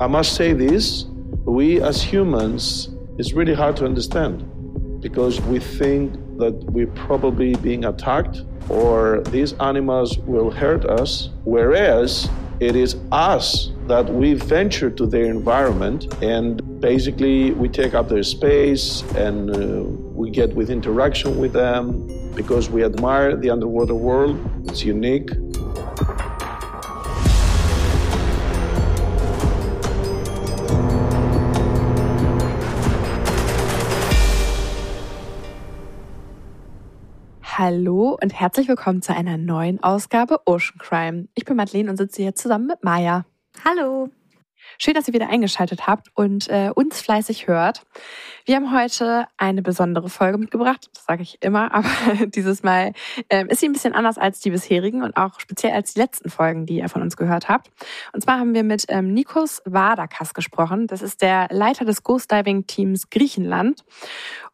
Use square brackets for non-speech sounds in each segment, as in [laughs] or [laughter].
I must say this we as humans, it's really hard to understand because we think that we're probably being attacked or these animals will hurt us, whereas it is us that we venture to their environment and basically we take up their space and uh, we get with interaction with them because we admire the underwater world. It's unique. Hallo und herzlich willkommen zu einer neuen Ausgabe Ocean Crime. Ich bin Madeleine und sitze hier zusammen mit Maya. Hallo. Schön, dass ihr wieder eingeschaltet habt und äh, uns fleißig hört. Wir haben heute eine besondere Folge mitgebracht. Das sage ich immer, [laughs] aber dieses Mal äh, ist sie ein bisschen anders als die bisherigen und auch speziell als die letzten Folgen, die ihr von uns gehört habt. Und zwar haben wir mit ähm, Nikos Vardakas gesprochen. Das ist der Leiter des Ghost Diving Teams Griechenland.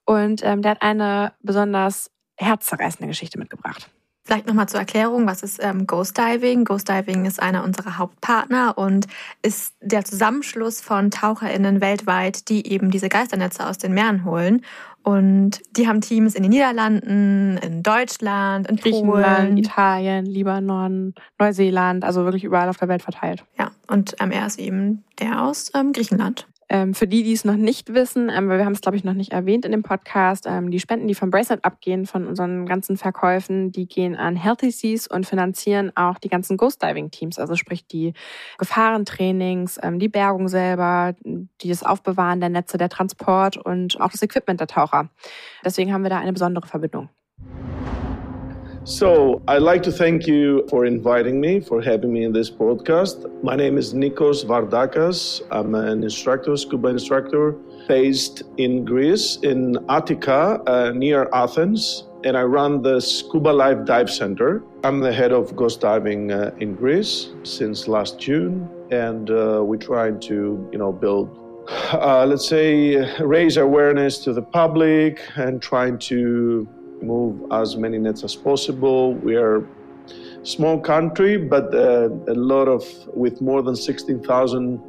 Und ähm, der hat eine besonders herzzerreißende Geschichte mitgebracht. Vielleicht nochmal zur Erklärung, was ist ähm, Ghost Diving? Ghost Diving ist einer unserer Hauptpartner und ist der Zusammenschluss von TaucherInnen weltweit, die eben diese Geisternetze aus den Meeren holen. Und die haben Teams in den Niederlanden, in Deutschland, in Griechenland, Polen. Italien, Libanon, Neuseeland, also wirklich überall auf der Welt verteilt. Ja, und ähm, er ist eben der aus ähm, Griechenland. Ähm, für die, die es noch nicht wissen, ähm, weil wir haben es, glaube ich, noch nicht erwähnt in dem Podcast, ähm, die Spenden, die vom Bracelet abgehen, von unseren ganzen Verkäufen, die gehen an Healthy Seas und finanzieren auch die ganzen Ghost Diving Teams, also sprich die Gefahrentrainings, ähm, die Bergung selber, die das Aufbewahren der Netze, der Transport und auch das Equipment der Taucher. Deswegen haben wir da eine besondere Verbindung. So, I'd like to thank you for inviting me, for having me in this podcast. My name is Nikos Vardakas. I'm an instructor, scuba instructor, based in Greece, in Attica, uh, near Athens. And I run the Scuba Life Dive Center. I'm the head of ghost diving uh, in Greece since last June, and uh, we're trying to, you know, build uh, let's say, raise awareness to the public and trying to move as many nets as possible. We are a small country, but uh, a lot of, with more than 16,000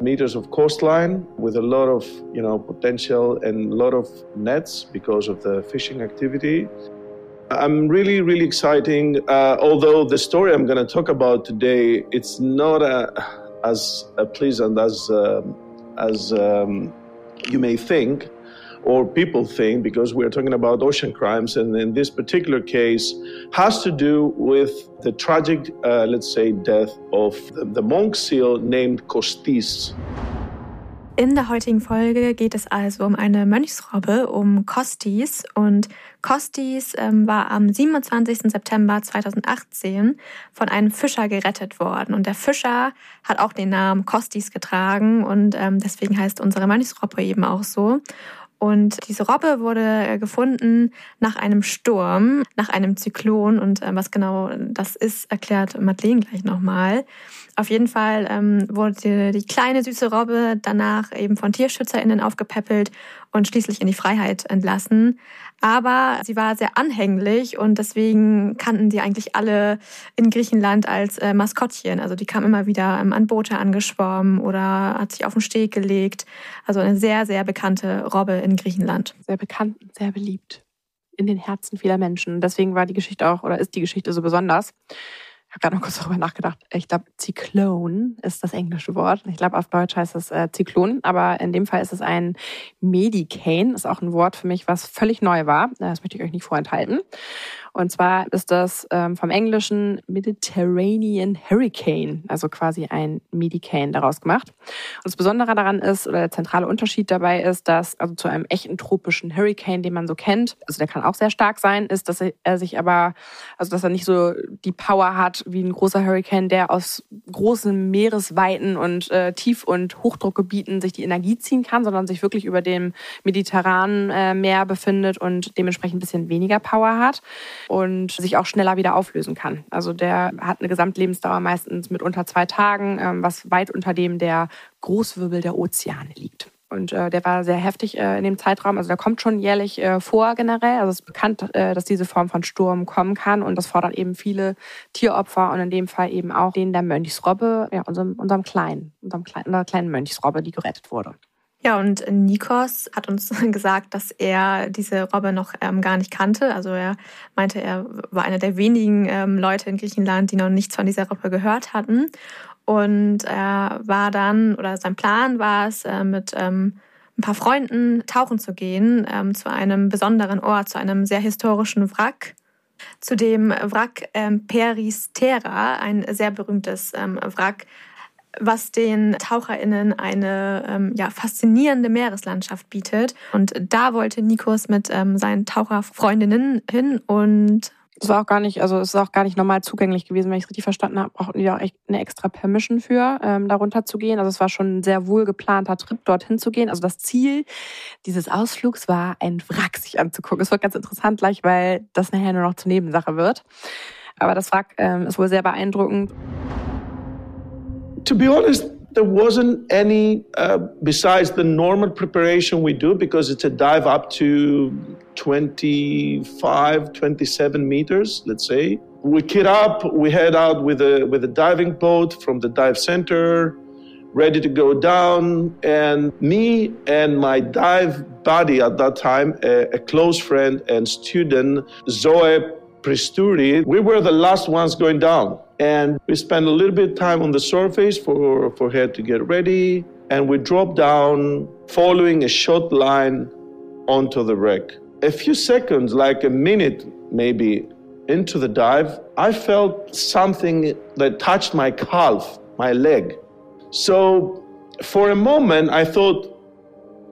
meters of coastline, with a lot of, you know, potential and a lot of nets because of the fishing activity. I'm really, really exciting. Uh, although the story I'm going to talk about today, it's not uh, as pleasant as um, as um, you may think or people think, because we're talking about ocean crimes, and in this particular case, has to do with the tragic, uh, let's say, death of the, the monk seal named Kostis. In der heutigen Folge geht es also um eine Mönchsrobbe, um Kostis. Und Kostis ähm, war am 27. September 2018 von einem Fischer gerettet worden. Und der Fischer hat auch den Namen Kostis getragen und ähm, deswegen heißt unsere Mönchsrobbe eben auch so. Und diese Robbe wurde äh, gefunden nach einem Sturm, nach einem Zyklon. Und äh, was genau das ist, erklärt Madeleine gleich nochmal. Auf jeden Fall ähm, wurde die kleine süße Robbe danach eben von TierschützerInnen aufgepäppelt und schließlich in die Freiheit entlassen. Aber sie war sehr anhänglich und deswegen kannten sie eigentlich alle in Griechenland als äh, Maskottchen. Also die kam immer wieder ähm, an Boote angeschwommen oder hat sich auf den Steg gelegt. Also eine sehr, sehr bekannte Robbe in Griechenland. Sehr bekannt und sehr beliebt in den Herzen vieler Menschen. Deswegen war die Geschichte auch oder ist die Geschichte so besonders habe gerade noch kurz darüber nachgedacht. Ich glaube, Zyklon ist das englische Wort. Ich glaube, auf Deutsch heißt es äh, Zyklon, aber in dem Fall ist es ein Medicane. Ist auch ein Wort für mich, was völlig neu war. Das möchte ich euch nicht vorenthalten. Und zwar ist das ähm, vom englischen Mediterranean Hurricane, also quasi ein Medicane daraus gemacht. Und das Besondere daran ist, oder der zentrale Unterschied dabei ist, dass also zu einem echten tropischen Hurricane, den man so kennt, also der kann auch sehr stark sein, ist, dass er sich aber, also dass er nicht so die Power hat wie ein großer Hurricane, der aus großen Meeresweiten und äh, Tief- und Hochdruckgebieten sich die Energie ziehen kann, sondern sich wirklich über dem mediterranen äh, Meer befindet und dementsprechend ein bisschen weniger Power hat und sich auch schneller wieder auflösen kann. Also der hat eine Gesamtlebensdauer meistens mit unter zwei Tagen, ähm, was weit unter dem der Großwirbel der Ozeane liegt. Und äh, der war sehr heftig äh, in dem Zeitraum. Also der kommt schon jährlich äh, vor generell. Also es ist bekannt, äh, dass diese Form von Sturm kommen kann. Und das fordert eben viele Tieropfer und in dem Fall eben auch den der Mönchsrobbe, ja, unserem, unserem kleinen, unserem kleinen, unserer kleinen Mönchsrobbe, die gerettet wurde. Ja, und Nikos hat uns [laughs] gesagt, dass er diese Robbe noch ähm, gar nicht kannte. Also er meinte, er war einer der wenigen ähm, Leute in Griechenland, die noch nichts von dieser Robbe gehört hatten. Und er war dann, oder sein Plan war es, äh, mit ähm, ein paar Freunden tauchen zu gehen ähm, zu einem besonderen Ort, zu einem sehr historischen Wrack. Zu dem Wrack ähm, Peristera, ein sehr berühmtes ähm, Wrack, was den TaucherInnen eine ähm, ja, faszinierende Meereslandschaft bietet. Und da wollte Nikos mit ähm, seinen Taucherfreundinnen hin und es war auch gar nicht, also es ist auch gar nicht normal zugänglich gewesen, wenn ich es richtig verstanden habe, brauchten die auch echt eine extra Permission für, ähm, darunter zu gehen. Also es war schon ein sehr wohl geplanter Trip, dorthin zu gehen. Also das Ziel dieses Ausflugs war, ein Wrack sich anzugucken. Es wird ganz interessant gleich, weil das nachher nur noch zur Nebensache wird. Aber das Wrack ähm, ist wohl sehr beeindruckend. To be honest, there wasn't any uh, besides the normal preparation we do because it's a dive up to 25 27 meters let's say we kit up we head out with a with a diving boat from the dive center ready to go down and me and my dive buddy at that time a, a close friend and student zoe Pristuri, we were the last ones going down. And we spent a little bit of time on the surface for, for her to get ready. And we dropped down following a short line onto the wreck. A few seconds, like a minute maybe, into the dive, I felt something that touched my calf, my leg. So for a moment, I thought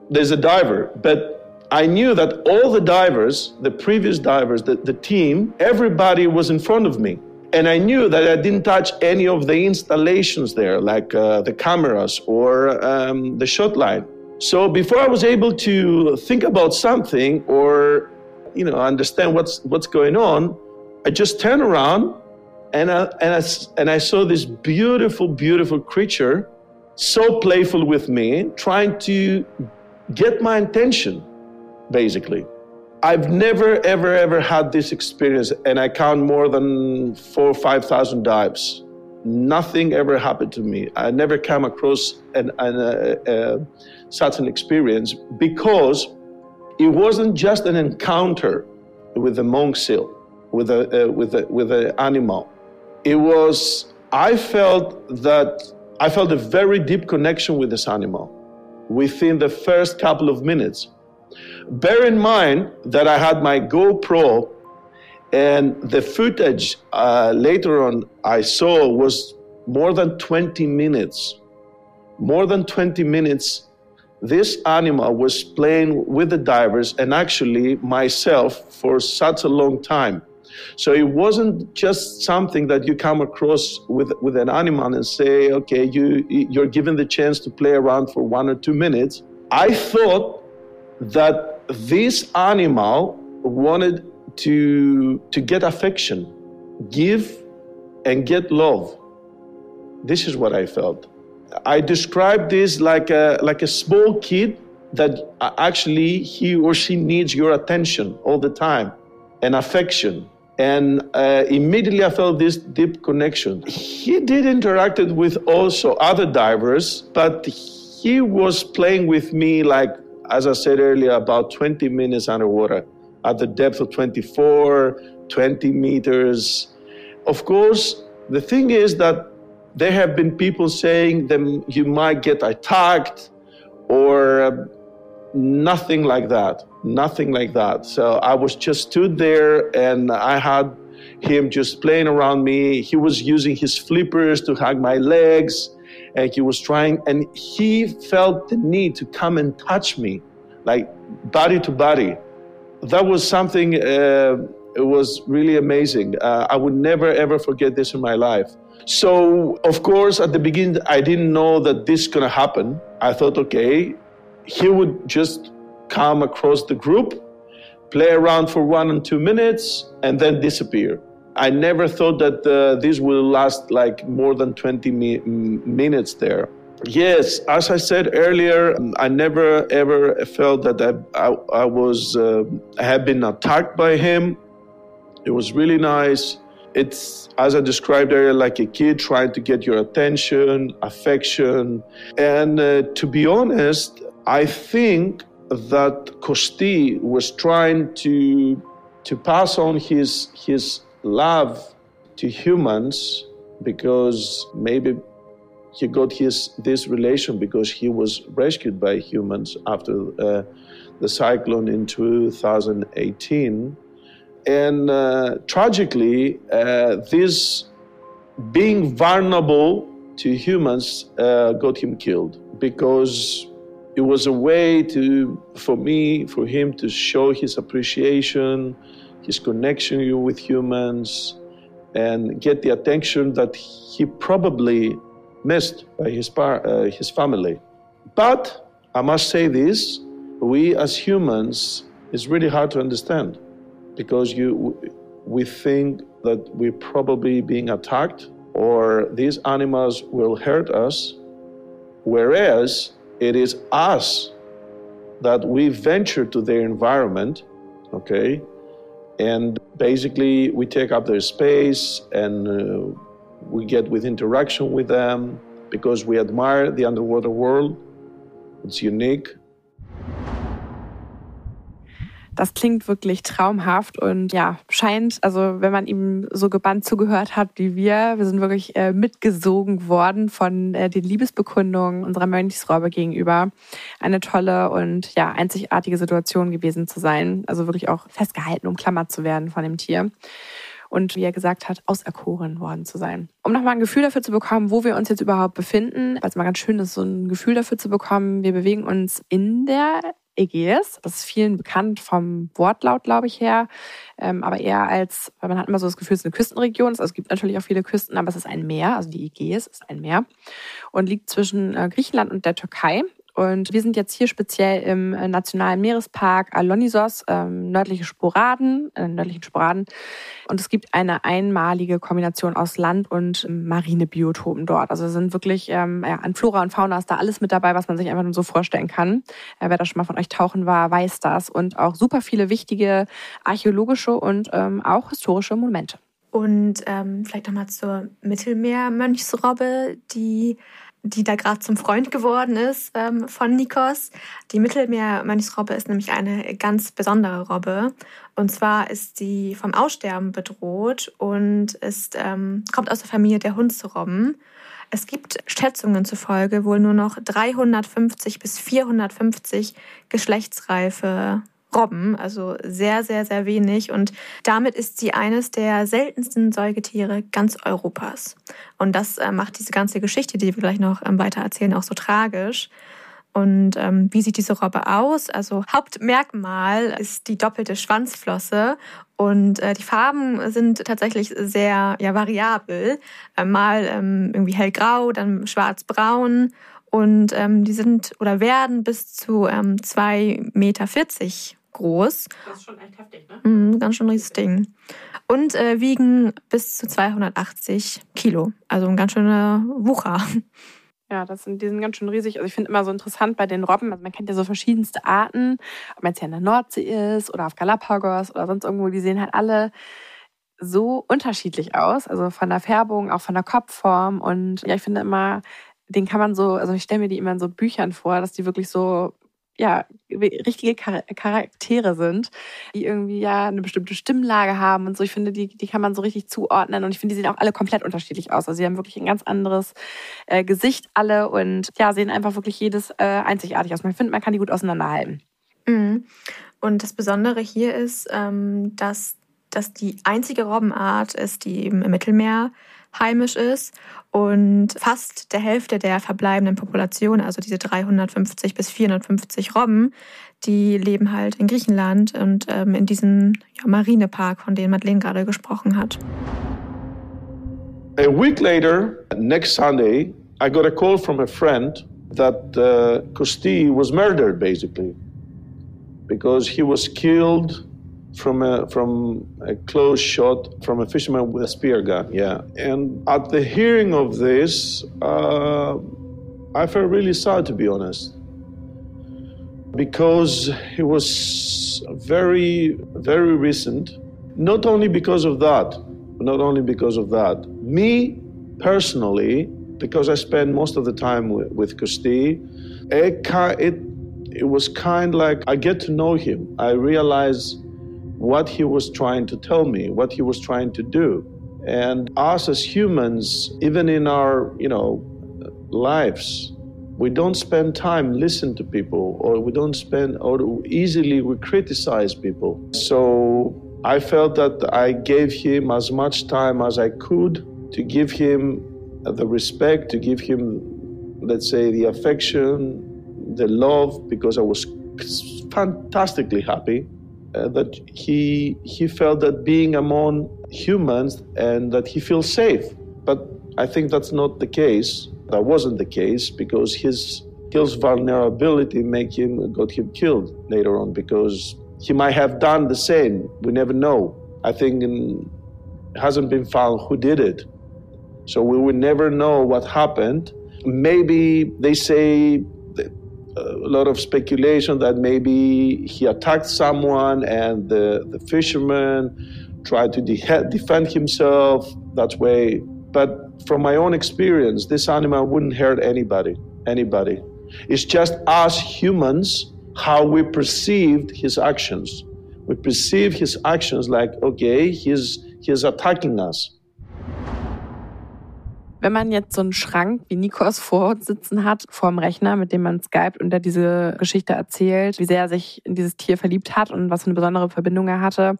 there's a diver, but I knew that all the divers, the previous divers, the, the team, everybody was in front of me. And I knew that I didn't touch any of the installations there, like uh, the cameras or um, the shot line. So before I was able to think about something or, you know, understand what's what's going on, I just turned around and I, and I, and I saw this beautiful, beautiful creature, so playful with me, trying to get my attention basically. I've never, ever, ever had this experience, and I count more than four or 5,000 dives. Nothing ever happened to me. I never came across an, an, uh, uh, such an experience because it wasn't just an encounter with the monk seal, with a, uh, with a, with an animal. It was, I felt that, I felt a very deep connection with this animal within the first couple of minutes. Bear in mind that I had my GoPro, and the footage uh, later on I saw was more than 20 minutes. More than 20 minutes. This animal was playing with the divers and actually myself for such a long time. So it wasn't just something that you come across with, with an animal and say, okay, you, you're given the chance to play around for one or two minutes. I thought that this animal wanted to, to get affection, give and get love. This is what I felt. I described this like a, like a small kid that actually he or she needs your attention all the time and affection. And uh, immediately I felt this deep connection. He did interacted with also other divers, but he was playing with me like as I said earlier, about 20 minutes underwater at the depth of 24, 20 meters. Of course, the thing is that there have been people saying that you might get attacked or uh, nothing like that. Nothing like that. So I was just stood there and I had him just playing around me. He was using his flippers to hug my legs and he was trying and he felt the need to come and touch me like body to body. That was something uh, it was really amazing. Uh, i would never ever forget this in my life. So of course at the beginning i didn't know that this gonna happen. I thought okay he would just come across the group play around for one and two minutes and then disappear I never thought that uh, this will last like more than 20 mi- minutes there. Yes, as I said earlier, I never ever felt that I, I, I was uh, I had been attacked by him. It was really nice. It's as I described earlier, like a kid trying to get your attention, affection, and uh, to be honest, I think that Kosti was trying to to pass on his his love to humans because maybe he got his this relation because he was rescued by humans after uh, the cyclone in 2018 and uh, tragically uh, this being vulnerable to humans uh, got him killed because it was a way to for me for him to show his appreciation his connection with humans and get the attention that he probably missed by his, par- uh, his family. But I must say this we as humans, it's really hard to understand because you, we think that we're probably being attacked or these animals will hurt us, whereas it is us that we venture to their environment, okay, and basically we take up their space and uh, we get with interaction with them because we admire the underwater world. It's unique. Das klingt wirklich traumhaft und ja, scheint, also wenn man ihm so gebannt zugehört hat wie wir, wir sind wirklich äh, mitgesogen worden von äh, den Liebesbekundungen unserer Mönchsräuber gegenüber. Eine tolle und ja, einzigartige Situation gewesen zu sein. Also wirklich auch festgehalten, umklammert zu werden von dem Tier und wie er gesagt hat, auserkoren worden zu sein. Um nochmal ein Gefühl dafür zu bekommen, wo wir uns jetzt überhaupt befinden, weil es mal ganz schön ist, so ein Gefühl dafür zu bekommen, wir bewegen uns in der Ägäis. Das ist vielen bekannt vom Wortlaut, glaube ich, her. Ähm, aber eher als, weil man hat immer so das Gefühl, es ist eine Küstenregion. Also es gibt natürlich auch viele Küsten, aber es ist ein Meer. Also die Ägäis ist ein Meer und liegt zwischen äh, Griechenland und der Türkei. Und wir sind jetzt hier speziell im äh, Nationalen Meerespark Alonisos, ähm, nördliche Sporaden, äh, nördlichen Sporaden. Und es gibt eine einmalige Kombination aus Land- und ähm, Marinebiotopen dort. Also sind wirklich ähm, ja, an Flora und Fauna ist da alles mit dabei, was man sich einfach nur so vorstellen kann. Äh, wer da schon mal von euch tauchen war, weiß das. Und auch super viele wichtige archäologische und ähm, auch historische Monumente. Und ähm, vielleicht nochmal zur Mittelmeermönchsrobbe, die die da gerade zum Freund geworden ist ähm, von Nikos. Die Mittelmeermönchsrobbe ist nämlich eine ganz besondere Robbe. Und zwar ist sie vom Aussterben bedroht und ist, ähm, kommt aus der Familie der Hundsrobben. Es gibt Schätzungen zufolge wohl nur noch 350 bis 450 geschlechtsreife Robben, also sehr, sehr, sehr wenig. Und damit ist sie eines der seltensten Säugetiere ganz Europas. Und das äh, macht diese ganze Geschichte, die wir gleich noch ähm, weiter erzählen, auch so tragisch. Und ähm, wie sieht diese Robbe aus? Also Hauptmerkmal ist die doppelte Schwanzflosse und äh, die Farben sind tatsächlich sehr ja, variabel. Äh, mal ähm, irgendwie hellgrau, dann schwarzbraun und ähm, die sind oder werden bis zu ähm, 2,40 Meter groß. Das ist schon echt heftig, ne? Mhm, ganz schön riesiges Ding. Und äh, wiegen bis zu 280 Kilo. Also ein ganz schöner Wucher. Ja, das sind, die sind ganz schön riesig. Also ich finde immer so interessant bei den Robben, also man kennt ja so verschiedenste Arten, ob man jetzt hier in der Nordsee ist oder auf Galapagos oder sonst irgendwo, die sehen halt alle so unterschiedlich aus. Also von der Färbung, auch von der Kopfform. Und ja, ich finde immer, den kann man so, also ich stelle mir die immer in so Büchern vor, dass die wirklich so ja, richtige Charaktere sind, die irgendwie ja eine bestimmte Stimmlage haben und so. Ich finde, die, die kann man so richtig zuordnen und ich finde, die sehen auch alle komplett unterschiedlich aus. Also sie haben wirklich ein ganz anderes äh, Gesicht alle und ja, sehen einfach wirklich jedes äh, einzigartig aus. Man findet, man kann die gut auseinanderhalten. Mhm. Und das Besondere hier ist, ähm, dass das die einzige Robbenart ist, die eben im Mittelmeer heimisch ist und fast der Hälfte der verbleibenden Population, also diese 350 bis 450 Robben, die leben halt in Griechenland und ähm, in diesem ja, Marinepark, von dem Madeleine gerade gesprochen hat. A week later, next Sunday, I got a call from a friend that uh, Kosti was murdered, basically, because he was killed from a from a close shot from a fisherman with a spear gun. Yeah, and at the hearing of this, uh, I felt really sad, to be honest, because it was very, very recent. Not only because of that, not only because of that. Me personally, because I spend most of the time with, with Kosti, it, it, it was kind like I get to know him. I realize what he was trying to tell me, what he was trying to do. And us as humans, even in our, you know, lives, we don't spend time listen to people or we don't spend or easily we criticize people. So I felt that I gave him as much time as I could to give him the respect, to give him, let's say, the affection, the love, because I was fantastically happy uh, that he he felt that being among humans and that he feels safe. But I think that's not the case. That wasn't the case because his his vulnerability make him got him killed later on because he might have done the same. We never know. I think it hasn't been found who did it. So we will never know what happened. Maybe they say a lot of speculation that maybe he attacked someone and the, the fisherman tried to de- defend himself that way. But from my own experience, this animal wouldn't hurt anybody. Anybody. It's just us humans how we perceived his actions. We perceive his actions like, okay, he's, he's attacking us. Wenn man jetzt so einen Schrank wie Nikos vor uns sitzen hat, vor dem Rechner, mit dem man skypt und der diese Geschichte erzählt, wie sehr er sich in dieses Tier verliebt hat und was für eine besondere Verbindung er hatte,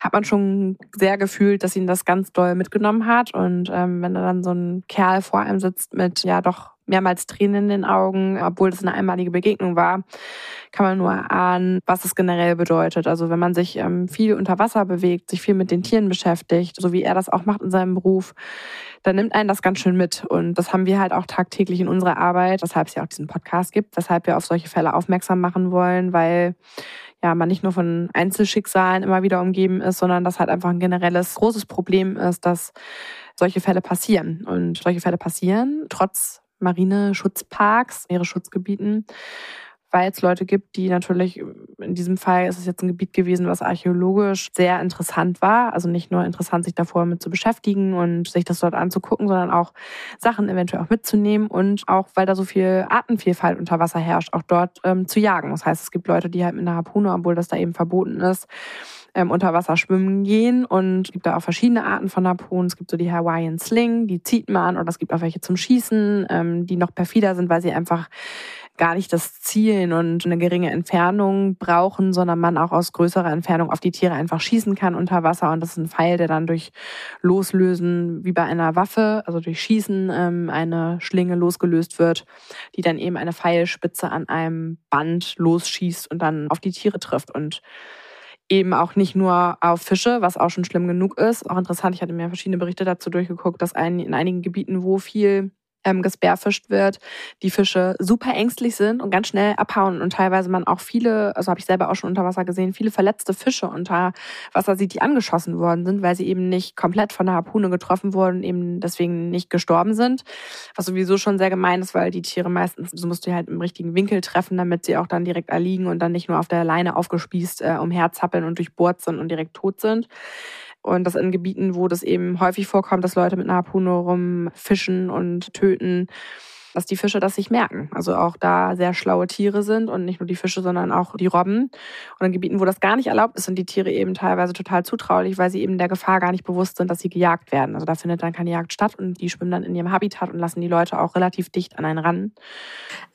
hat man schon sehr gefühlt, dass ihn das ganz doll mitgenommen hat. Und ähm, wenn da dann so ein Kerl vor einem sitzt mit ja doch mehrmals Tränen in den Augen, obwohl es eine einmalige Begegnung war, kann man nur ahnen, was es generell bedeutet. Also wenn man sich ähm, viel unter Wasser bewegt, sich viel mit den Tieren beschäftigt, so wie er das auch macht in seinem Beruf, dann nimmt einen das ganz schön mit. Und das haben wir halt auch tagtäglich in unserer Arbeit, weshalb es ja auch diesen Podcast gibt, weshalb wir auf solche Fälle aufmerksam machen wollen, weil ja, man nicht nur von Einzelschicksalen immer wieder umgeben ist, sondern das halt einfach ein generelles großes Problem ist, dass solche Fälle passieren. Und solche Fälle passieren trotz Marineschutzparks, Meeresschutzgebieten, weil es Leute gibt, die natürlich, in diesem Fall ist es jetzt ein Gebiet gewesen, was archäologisch sehr interessant war. Also nicht nur interessant, sich davor mit zu beschäftigen und sich das dort anzugucken, sondern auch Sachen eventuell auch mitzunehmen und auch, weil da so viel Artenvielfalt unter Wasser herrscht, auch dort ähm, zu jagen. Das heißt, es gibt Leute, die halt mit einer Harpune, obwohl das da eben verboten ist, ähm, unter Wasser schwimmen gehen. Und es gibt da auch verschiedene Arten von Harpunen. Es gibt so die Hawaiian Sling, die zieht man, oder es gibt auch welche zum Schießen, ähm, die noch perfider sind, weil sie einfach gar nicht das Zielen und eine geringe Entfernung brauchen, sondern man auch aus größerer Entfernung auf die Tiere einfach schießen kann unter Wasser. Und das ist ein Pfeil, der dann durch Loslösen wie bei einer Waffe, also durch Schießen, ähm, eine Schlinge losgelöst wird, die dann eben eine Pfeilspitze an einem Band losschießt und dann auf die Tiere trifft. Und eben auch nicht nur auf Fische, was auch schon schlimm genug ist. Auch interessant, ich hatte mir verschiedene Berichte dazu durchgeguckt, dass ein, in einigen Gebieten, wo viel ähm, gesperrfischt wird, die Fische super ängstlich sind und ganz schnell abhauen und teilweise man auch viele, also habe ich selber auch schon unter Wasser gesehen, viele verletzte Fische unter Wasser sieht, die angeschossen worden sind, weil sie eben nicht komplett von der Harpune getroffen wurden, eben deswegen nicht gestorben sind, was sowieso schon sehr gemein ist, weil die Tiere meistens, so musst du halt im richtigen Winkel treffen, damit sie auch dann direkt erliegen und dann nicht nur auf der Leine aufgespießt äh, umherzappeln und durchbohrt sind und direkt tot sind. Und das in Gebieten, wo das eben häufig vorkommt, dass Leute mit einer Harpune rumfischen und töten dass die Fische das sich merken. Also auch da sehr schlaue Tiere sind und nicht nur die Fische, sondern auch die Robben. Und in Gebieten, wo das gar nicht erlaubt ist, sind die Tiere eben teilweise total zutraulich, weil sie eben der Gefahr gar nicht bewusst sind, dass sie gejagt werden. Also da findet dann keine Jagd statt und die schwimmen dann in ihrem Habitat und lassen die Leute auch relativ dicht an einen ran.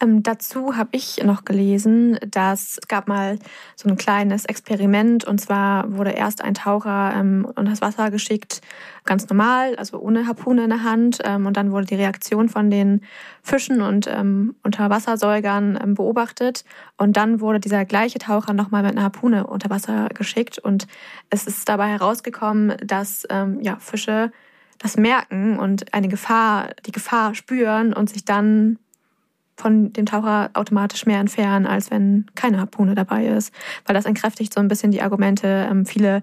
Ähm, dazu habe ich noch gelesen, dass es gab mal so ein kleines Experiment und zwar wurde erst ein Taucher ähm, das Wasser geschickt, ganz normal, also ohne Harpune in der Hand. Ähm, und dann wurde die Reaktion von den Fischen und ähm, Unterwassersäugern ähm, beobachtet. Und dann wurde dieser gleiche Taucher nochmal mit einer Harpune unter Wasser geschickt. Und es ist dabei herausgekommen, dass ähm, ja, Fische das merken und eine Gefahr, die Gefahr spüren und sich dann von dem Taucher automatisch mehr entfernen, als wenn keine Harpune dabei ist. Weil das entkräftigt so ein bisschen die Argumente. Ähm, viele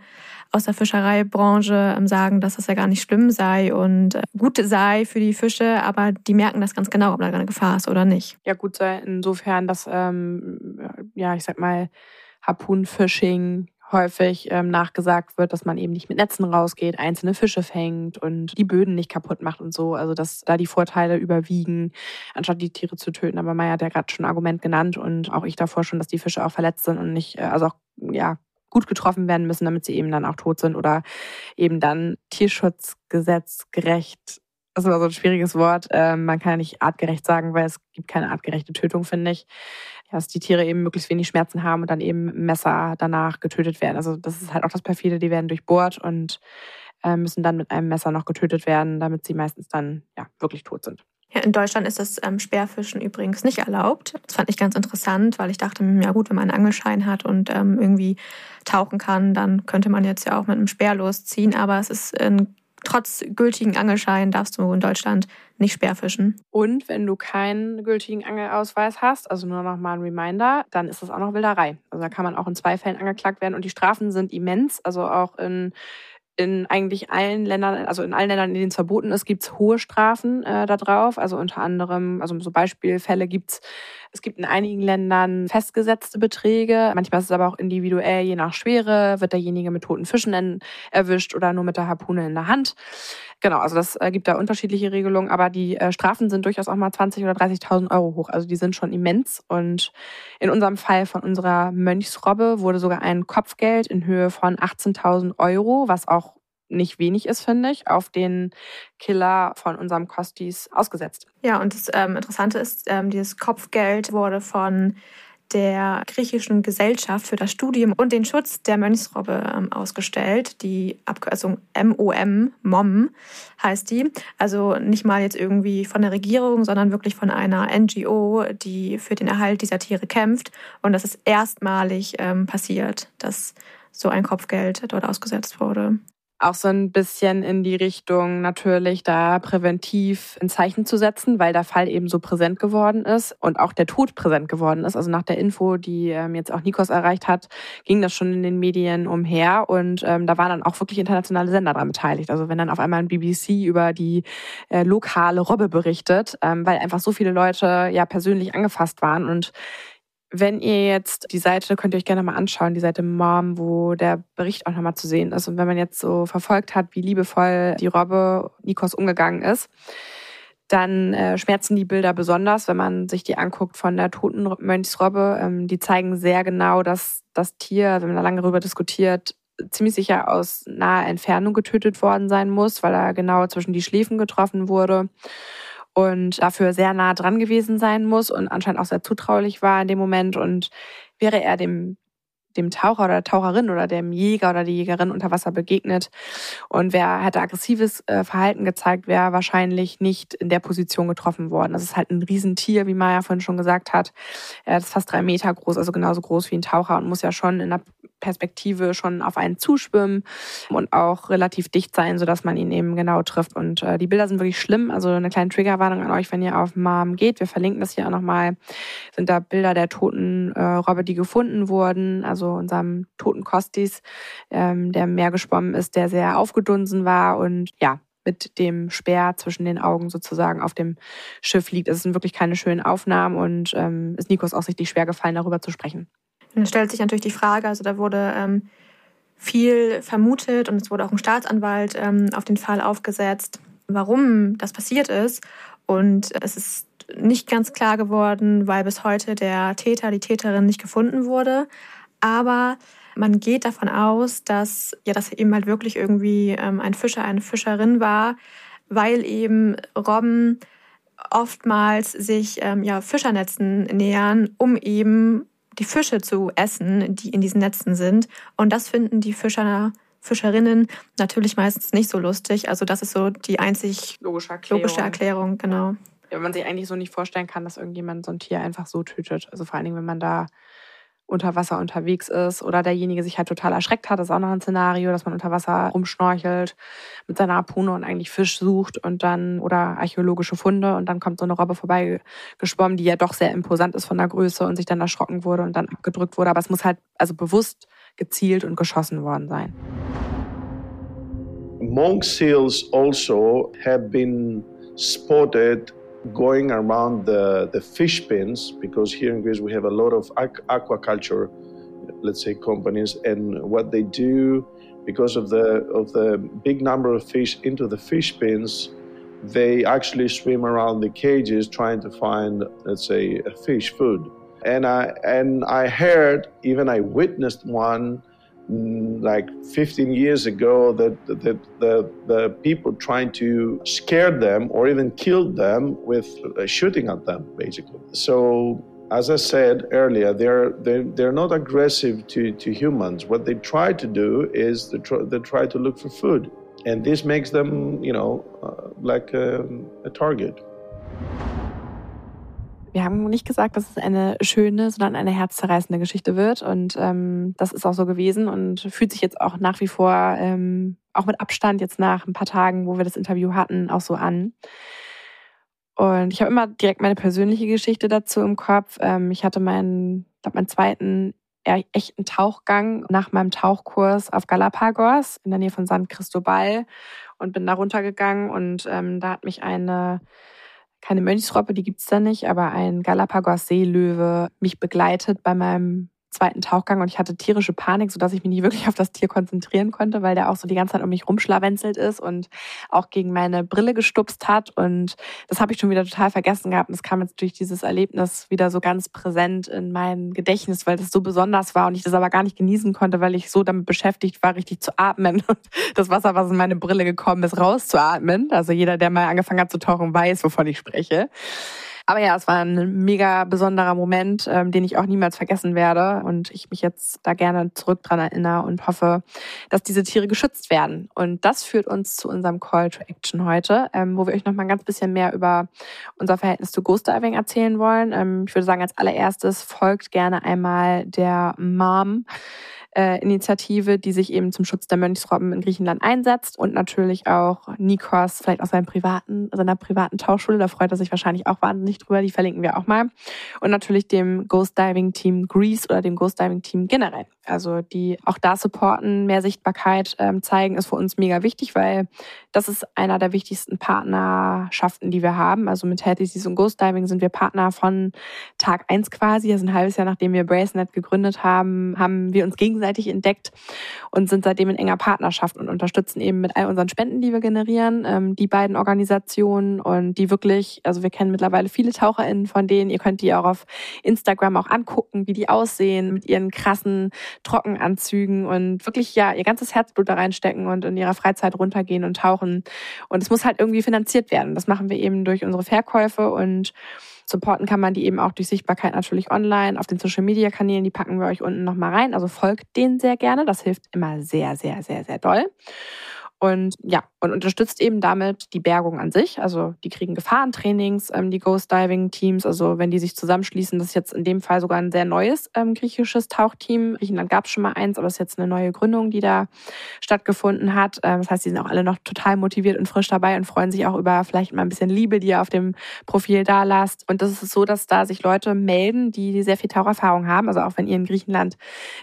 aus der Fischereibranche ähm, sagen, dass das ja gar nicht schlimm sei und äh, gut sei für die Fische, aber die merken das ganz genau, ob da eine Gefahr ist oder nicht. Ja, gut sei insofern, dass, ähm, ja, ich sag mal, Harpunenfishing häufig ähm, nachgesagt wird, dass man eben nicht mit Netzen rausgeht, einzelne Fische fängt und die Böden nicht kaputt macht und so. Also dass da die Vorteile überwiegen, anstatt die Tiere zu töten. Aber Maya hat ja gerade schon ein Argument genannt und auch ich davor schon, dass die Fische auch verletzt sind und nicht, äh, also auch ja gut getroffen werden müssen, damit sie eben dann auch tot sind oder eben dann tierschutzgesetzgerecht das war so ein schwieriges Wort. Ähm, man kann ja nicht artgerecht sagen, weil es gibt keine artgerechte Tötung, finde ich dass die Tiere eben möglichst wenig Schmerzen haben und dann eben Messer danach getötet werden. Also das ist halt auch das Perfide, die werden durchbohrt und äh, müssen dann mit einem Messer noch getötet werden, damit sie meistens dann ja wirklich tot sind. Ja, in Deutschland ist das ähm, Speerfischen übrigens nicht erlaubt. Das fand ich ganz interessant, weil ich dachte, hm, ja gut, wenn man einen Angelschein hat und ähm, irgendwie tauchen kann, dann könnte man jetzt ja auch mit einem Speer losziehen. Aber es ist in trotz gültigen Angelschein darfst du in Deutschland nicht Speerfischen. Und wenn du keinen gültigen Angelausweis hast, also nur noch mal ein Reminder, dann ist das auch noch Wilderei. Also da kann man auch in zwei Fällen angeklagt werden und die Strafen sind immens. Also auch in in eigentlich allen Ländern, also in allen Ländern, in denen es verboten ist, gibt es hohe Strafen äh, da drauf. Also unter anderem, also so Beispielfälle gibt's es gibt in einigen Ländern festgesetzte Beträge. Manchmal ist es aber auch individuell, je nach Schwere, wird derjenige mit toten Fischen erwischt oder nur mit der Harpune in der Hand. Genau, also das äh, gibt da unterschiedliche Regelungen, aber die äh, Strafen sind durchaus auch mal 20.000 oder 30.000 Euro hoch. Also die sind schon immens. Und in unserem Fall von unserer Mönchsrobbe wurde sogar ein Kopfgeld in Höhe von 18.000 Euro, was auch nicht wenig ist, finde ich, auf den Killer von unserem Kostis ausgesetzt. Ja, und das ähm, Interessante ist, ähm, dieses Kopfgeld wurde von der griechischen Gesellschaft für das Studium und den Schutz der Mönchsrobbe ähm, ausgestellt. Die Abkürzung MOM, MOM heißt die. Also nicht mal jetzt irgendwie von der Regierung, sondern wirklich von einer NGO, die für den Erhalt dieser Tiere kämpft. Und das ist erstmalig ähm, passiert, dass so ein Kopfgeld dort ausgesetzt wurde auch so ein bisschen in die Richtung natürlich da präventiv ein Zeichen zu setzen, weil der Fall eben so präsent geworden ist und auch der Tod präsent geworden ist. Also nach der Info, die ähm, jetzt auch Nikos erreicht hat, ging das schon in den Medien umher und ähm, da waren dann auch wirklich internationale Sender daran beteiligt. Also wenn dann auf einmal ein BBC über die äh, lokale Robbe berichtet, ähm, weil einfach so viele Leute ja persönlich angefasst waren und wenn ihr jetzt die Seite, könnt ihr euch gerne mal anschauen, die Seite Mom, wo der Bericht auch nochmal zu sehen ist. Und wenn man jetzt so verfolgt hat, wie liebevoll die Robbe Nikos umgegangen ist, dann äh, schmerzen die Bilder besonders, wenn man sich die anguckt von der toten Mönchsrobbe. Ähm, die zeigen sehr genau, dass das Tier, wenn man da lange darüber diskutiert, ziemlich sicher aus naher Entfernung getötet worden sein muss, weil er genau zwischen die Schläfen getroffen wurde und dafür sehr nah dran gewesen sein muss und anscheinend auch sehr zutraulich war in dem Moment. Und wäre er dem dem Taucher oder der Taucherin oder dem Jäger oder die Jägerin unter Wasser begegnet. Und wer hätte aggressives äh, Verhalten gezeigt, wäre wahrscheinlich nicht in der Position getroffen worden. Das ist halt ein Riesentier, wie Maya vorhin schon gesagt hat. Er ist fast drei Meter groß, also genauso groß wie ein Taucher und muss ja schon in der Perspektive schon auf einen zuschwimmen und auch relativ dicht sein, sodass man ihn eben genau trifft. Und äh, die Bilder sind wirklich schlimm. Also eine kleine Triggerwarnung an euch, wenn ihr auf Mom geht. Wir verlinken das hier auch nochmal. Sind da Bilder der toten äh, Robbe, die gefunden wurden. Also unserem toten Kostis, ähm, der mehr geschwommen ist, der sehr aufgedunsen war und ja, mit dem Speer zwischen den Augen sozusagen auf dem Schiff liegt. Es sind wirklich keine schönen Aufnahmen und ähm, ist Nikos auch sichtlich schwer gefallen, darüber zu sprechen. Dann stellt sich natürlich die Frage, also da wurde ähm, viel vermutet und es wurde auch ein Staatsanwalt ähm, auf den Fall aufgesetzt, warum das passiert ist. Und es ist nicht ganz klar geworden, weil bis heute der Täter, die Täterin nicht gefunden wurde. Aber man geht davon aus, dass ja, dass eben halt wirklich irgendwie ähm, ein Fischer, eine Fischerin war, weil eben Robben oftmals sich ähm, ja, Fischernetzen nähern, um eben die Fische zu essen, die in diesen Netzen sind. Und das finden die Fischer, Fischerinnen natürlich meistens nicht so lustig. Also das ist so die einzig logische Erklärung, logische Erklärung genau. Ja, wenn man sich eigentlich so nicht vorstellen kann, dass irgendjemand so ein Tier einfach so tötet. Also vor allen Dingen, wenn man da unter Wasser unterwegs ist oder derjenige sich halt total erschreckt hat. Das ist auch noch ein Szenario, dass man unter Wasser rumschnorchelt mit seiner Harpune und eigentlich Fisch sucht und dann oder archäologische Funde und dann kommt so eine Robbe vorbei geschwommen, die ja doch sehr imposant ist von der Größe und sich dann erschrocken wurde und dann abgedrückt wurde. Aber es muss halt also bewusst gezielt und geschossen worden sein. Monk seals also have been spotted going around the, the fish pens because here in Greece we have a lot of aquaculture, let's say companies, and what they do because of the of the big number of fish into the fish pens, they actually swim around the cages trying to find, let's say, fish food. And I and I heard, even I witnessed one like 15 years ago that the, the, the people trying to scare them or even kill them with uh, shooting at them basically. So as i said earlier they're they're, they're not aggressive to, to humans. What they try to do is they try, they try to look for food. And this makes them you know uh, like a, um, a target wir haben nicht gesagt, dass es eine schöne, sondern eine herzzerreißende Geschichte wird. Und ähm, das ist auch so gewesen und fühlt sich jetzt auch nach wie vor, ähm, auch mit Abstand jetzt nach ein paar Tagen, wo wir das Interview hatten, auch so an. Und ich habe immer direkt meine persönliche Geschichte dazu im Kopf. Ähm, ich hatte meinen, glaub, meinen zweiten echten Tauchgang nach meinem Tauchkurs auf Galapagos in der Nähe von San Cristobal und bin da runtergegangen und ähm, da hat mich eine keine Mönchsrobbe, die gibt's da nicht, aber ein Galapagos-Seelöwe mich begleitet bei meinem zweiten Tauchgang und ich hatte tierische Panik, sodass ich mich nicht wirklich auf das Tier konzentrieren konnte, weil der auch so die ganze Zeit um mich rumschlawenzelt ist und auch gegen meine Brille gestupst hat. Und das habe ich schon wieder total vergessen gehabt. Und es kam jetzt durch dieses Erlebnis wieder so ganz präsent in mein Gedächtnis, weil das so besonders war und ich das aber gar nicht genießen konnte, weil ich so damit beschäftigt war, richtig zu atmen [laughs] und das Wasser, was in meine Brille gekommen ist, rauszuatmen. Also jeder, der mal angefangen hat zu tauchen, weiß, wovon ich spreche. Aber ja, es war ein mega besonderer Moment, ähm, den ich auch niemals vergessen werde und ich mich jetzt da gerne zurück dran erinnere und hoffe, dass diese Tiere geschützt werden. Und das führt uns zu unserem Call to Action heute, ähm, wo wir euch noch mal ein ganz bisschen mehr über unser Verhältnis zu Ghost Diving erzählen wollen. Ähm, ich würde sagen, als allererstes folgt gerne einmal der Mom äh, Initiative, die sich eben zum Schutz der Mönchsrobben in Griechenland einsetzt und natürlich auch Nikos, vielleicht aus seinem privaten, seiner privaten Tauchschule, da freut er sich wahrscheinlich auch wahnsinnig drüber, die verlinken wir auch mal. Und natürlich dem Ghost Diving Team Greece oder dem Ghost Diving Team generell. Also die auch da supporten, mehr Sichtbarkeit ähm, zeigen, ist für uns mega wichtig, weil das ist einer der wichtigsten Partnerschaften, die wir haben. Also mit Healthy Seas und Ghost Diving sind wir Partner von Tag eins quasi. Also ein halbes Jahr nachdem wir Bracenet gegründet haben, haben wir uns gegenseitig entdeckt und sind seitdem in enger Partnerschaft und unterstützen eben mit all unseren Spenden, die wir generieren, ähm, die beiden Organisationen und die wirklich, also wir kennen mittlerweile viele TaucherInnen von denen. Ihr könnt die auch auf Instagram auch angucken, wie die aussehen mit ihren krassen Trockenanzügen und wirklich ja ihr ganzes Herzblut da reinstecken und in ihrer Freizeit runtergehen und tauchen. Und es muss halt irgendwie finanziert werden. Das machen wir eben durch unsere Verkäufe und supporten kann man die eben auch durch Sichtbarkeit natürlich online auf den Social Media Kanälen. Die packen wir euch unten nochmal rein. Also folgt denen sehr gerne. Das hilft immer sehr, sehr, sehr, sehr doll. Und ja, und unterstützt eben damit die Bergung an sich. Also die kriegen Gefahrentrainings, ähm, die Ghost Diving Teams. Also wenn die sich zusammenschließen, das ist jetzt in dem Fall sogar ein sehr neues ähm, griechisches Tauchteam. Griechenland gab es schon mal eins, aber das ist jetzt eine neue Gründung, die da stattgefunden hat. Ähm, das heißt, die sind auch alle noch total motiviert und frisch dabei und freuen sich auch über vielleicht mal ein bisschen Liebe, die ihr auf dem Profil da lasst. Und das ist so, dass da sich Leute melden, die sehr viel Taucherfahrung haben. Also auch wenn ihr in Griechenland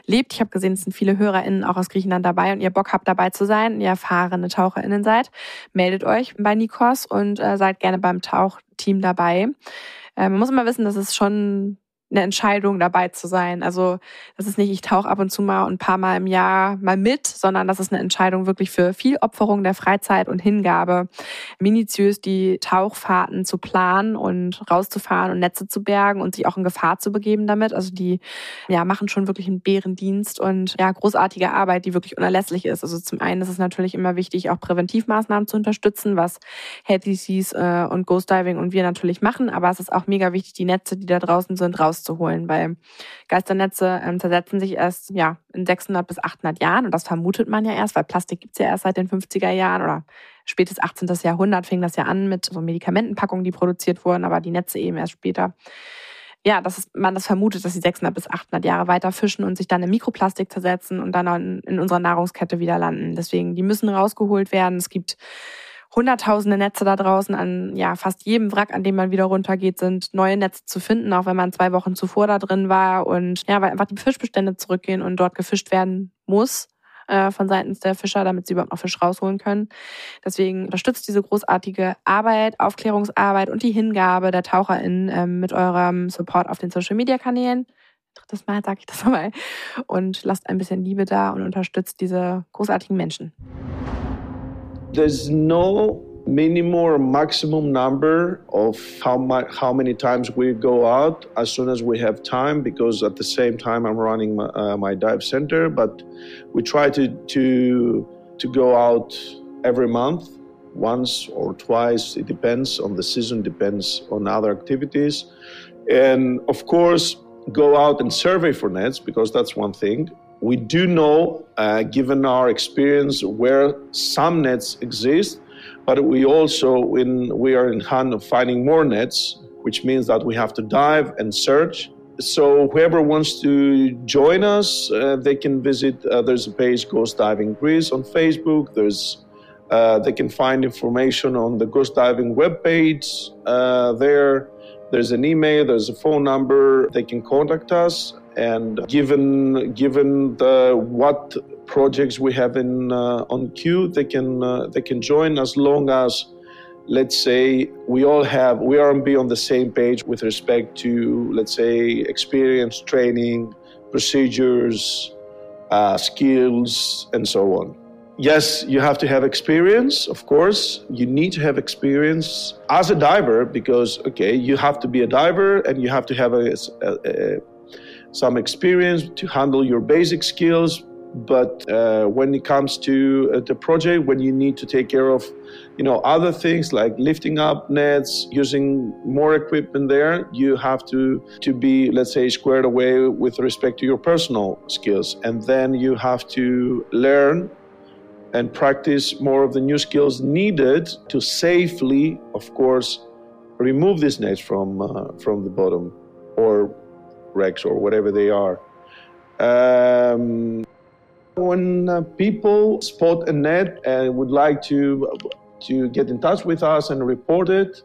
lebt. Ich habe gesehen, es sind viele HörerInnen auch aus Griechenland dabei und ihr Bock habt dabei zu sein. Ihr erfahrt erfahrene TaucherInnen seid, meldet euch bei Nikos und äh, seid gerne beim Tauchteam dabei. Äh, man muss immer wissen, dass es schon eine Entscheidung dabei zu sein. Also das ist nicht, ich tauche ab und zu mal ein paar Mal im Jahr mal mit, sondern das ist eine Entscheidung wirklich für viel Opferung der Freizeit und Hingabe, minutiös die Tauchfahrten zu planen und rauszufahren und Netze zu bergen und sich auch in Gefahr zu begeben damit. Also die ja, machen schon wirklich einen Bärendienst und ja, großartige Arbeit, die wirklich unerlässlich ist. Also zum einen ist es natürlich immer wichtig, auch Präventivmaßnahmen zu unterstützen, was Healthy Seas äh, und Ghost Diving und wir natürlich machen, aber es ist auch mega wichtig, die Netze, die da draußen sind, raus rauszuholen, weil Geisternetze ähm, zersetzen sich erst ja, in 600 bis 800 Jahren und das vermutet man ja erst, weil Plastik gibt's ja erst seit den 50er Jahren oder spätes 18. Jahrhundert fing das ja an mit so Medikamentenpackungen, die produziert wurden, aber die Netze eben erst später. ja, dass man das vermutet, dass sie 600 bis 800 Jahre weiter fischen und sich dann in Mikroplastik zersetzen und dann in unserer Nahrungskette wieder landen. Deswegen, die müssen rausgeholt werden. Es gibt hunderttausende Netze da draußen. An ja, fast jedem Wrack, an dem man wieder runtergeht, sind neue Netze zu finden, auch wenn man zwei Wochen zuvor da drin war. Und ja, weil einfach die Fischbestände zurückgehen und dort gefischt werden muss äh, von seitens der Fischer, damit sie überhaupt noch Fisch rausholen können. Deswegen unterstützt diese großartige Arbeit, Aufklärungsarbeit und die Hingabe der TaucherInnen äh, mit eurem Support auf den Social Media Kanälen. Drittes Mal sage ich das [laughs] nochmal. Und lasst ein bisschen Liebe da und unterstützt diese großartigen Menschen. There's no minimum or maximum number of how much how many times we go out as soon as we have time because at the same time I'm running my, uh, my dive center but we try to to to go out every month once or twice it depends on the season depends on other activities. And of course go out and survey for nets because that's one thing we do know, uh, given our experience, where some nets exist, but we also, when we are in hand of finding more nets, which means that we have to dive and search. So whoever wants to join us, uh, they can visit. Uh, there's a page Ghost Diving Greece on Facebook. There's uh, they can find information on the Ghost Diving webpage uh, there. There's an email. There's a phone number. They can contact us and given given the what projects we have in uh, on queue, they can uh, they can join as long as let's say we all have we are be on the same page with respect to let's say experience, training, procedures, uh, skills, and so on. Yes, you have to have experience, of course. You need to have experience as a diver because, okay, you have to be a diver and you have to have a, a, a some experience to handle your basic skills. But uh, when it comes to uh, the project, when you need to take care of, you know, other things like lifting up nets, using more equipment there, you have to to be, let's say, squared away with respect to your personal skills, and then you have to learn and practice more of the new skills needed to safely, of course, remove these nets from uh, from the bottom or wrecks or whatever they are. Um, when uh, people spot a net and would like to to get in touch with us and report it,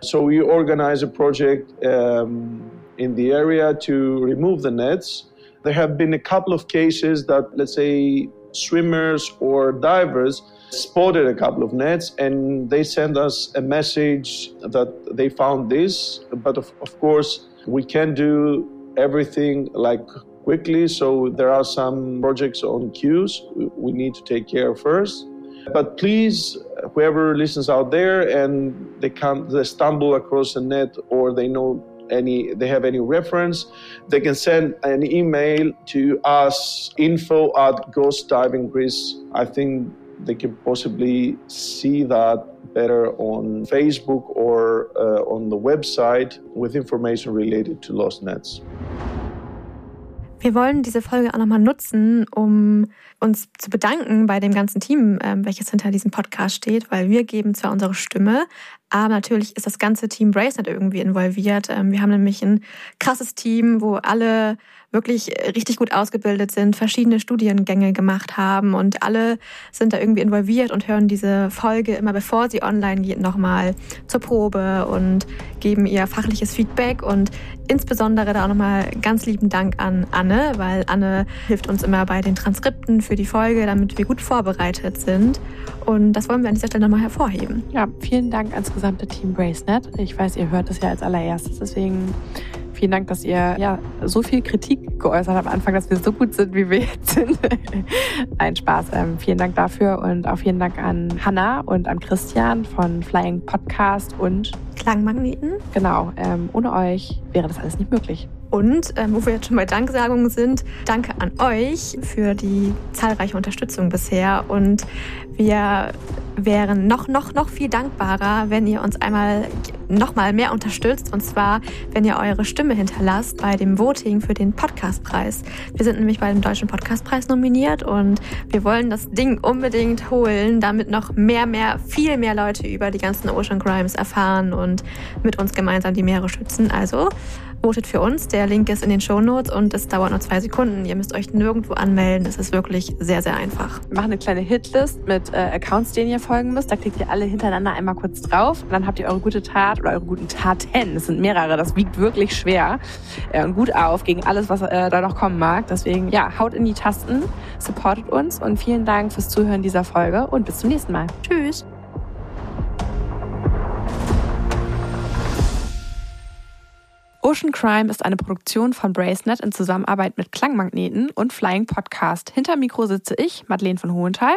so we organize a project um, in the area to remove the nets. There have been a couple of cases that, let's say, swimmers or divers spotted a couple of nets and they sent us a message that they found this. But of, of course, we can do everything like quickly. So there are some projects on queues we need to take care of first. But please, whoever listens out there and they come, they stumble across a net or they know any, they have any reference, they can send an email to us info at Ghost Diving Greece. I think they can possibly see that better on Facebook or uh, on the website with information related to lost nets. Wir wollen diese Folge auch nochmal nutzen, um uns zu bedanken bei dem ganzen Team, ähm, welches hinter diesem Podcast steht, weil wir geben zwar unsere Stimme, aber natürlich ist das ganze Team Bracenet irgendwie involviert. Ähm, wir haben nämlich ein krasses Team, wo alle wirklich richtig gut ausgebildet sind, verschiedene Studiengänge gemacht haben und alle sind da irgendwie involviert und hören diese Folge immer bevor sie online geht nochmal zur Probe und geben ihr fachliches Feedback und insbesondere da auch nochmal ganz lieben Dank an Anne, weil Anne hilft uns immer bei den Transkripten für die Folge, damit wir gut vorbereitet sind und das wollen wir an dieser Stelle nochmal hervorheben. Ja, vielen Dank ans gesamte Team Bracenet. Ich weiß, ihr hört es ja als allererstes, deswegen Vielen Dank, dass ihr ja so viel Kritik geäußert habt am Anfang, dass wir so gut sind, wie wir jetzt sind. [laughs] Ein Spaß. Ähm, vielen Dank dafür und auch vielen Dank an Hanna und an Christian von Flying Podcast und Klangmagneten. Genau. Ähm, ohne euch wäre das alles nicht möglich. Und ähm, wo wir jetzt schon bei Danksagungen sind, danke an euch für die zahlreiche Unterstützung bisher. Und Wir wären noch, noch, noch viel dankbarer, wenn ihr uns einmal noch mal mehr unterstützt. Und zwar, wenn ihr eure Stimme hinterlasst bei dem Voting für den Podcastpreis. Wir sind nämlich bei dem Deutschen Podcastpreis nominiert und wir wollen das Ding unbedingt holen, damit noch mehr, mehr, viel mehr Leute über die ganzen Ocean Crimes erfahren und mit uns gemeinsam die Meere schützen. Also votet für uns. Der Link ist in den Show Notes und es dauert nur zwei Sekunden. Ihr müsst euch nirgendwo anmelden. Es ist wirklich sehr, sehr einfach. Wir machen eine kleine Hitlist mit äh, Accounts, denen ihr folgen müsst. Da klickt ihr alle hintereinander einmal kurz drauf und dann habt ihr eure gute Tat oder eure guten Taten. Es sind mehrere. Das wiegt wirklich schwer äh, und gut auf gegen alles, was äh, da noch kommen mag. Deswegen, ja, haut in die Tasten, supportet uns und vielen Dank fürs Zuhören dieser Folge und bis zum nächsten Mal. Tschüss. Ocean Crime ist eine Produktion von Bracenet in Zusammenarbeit mit Klangmagneten und Flying Podcast. Hinter Mikro sitze ich, Madeleine von Hohenthal.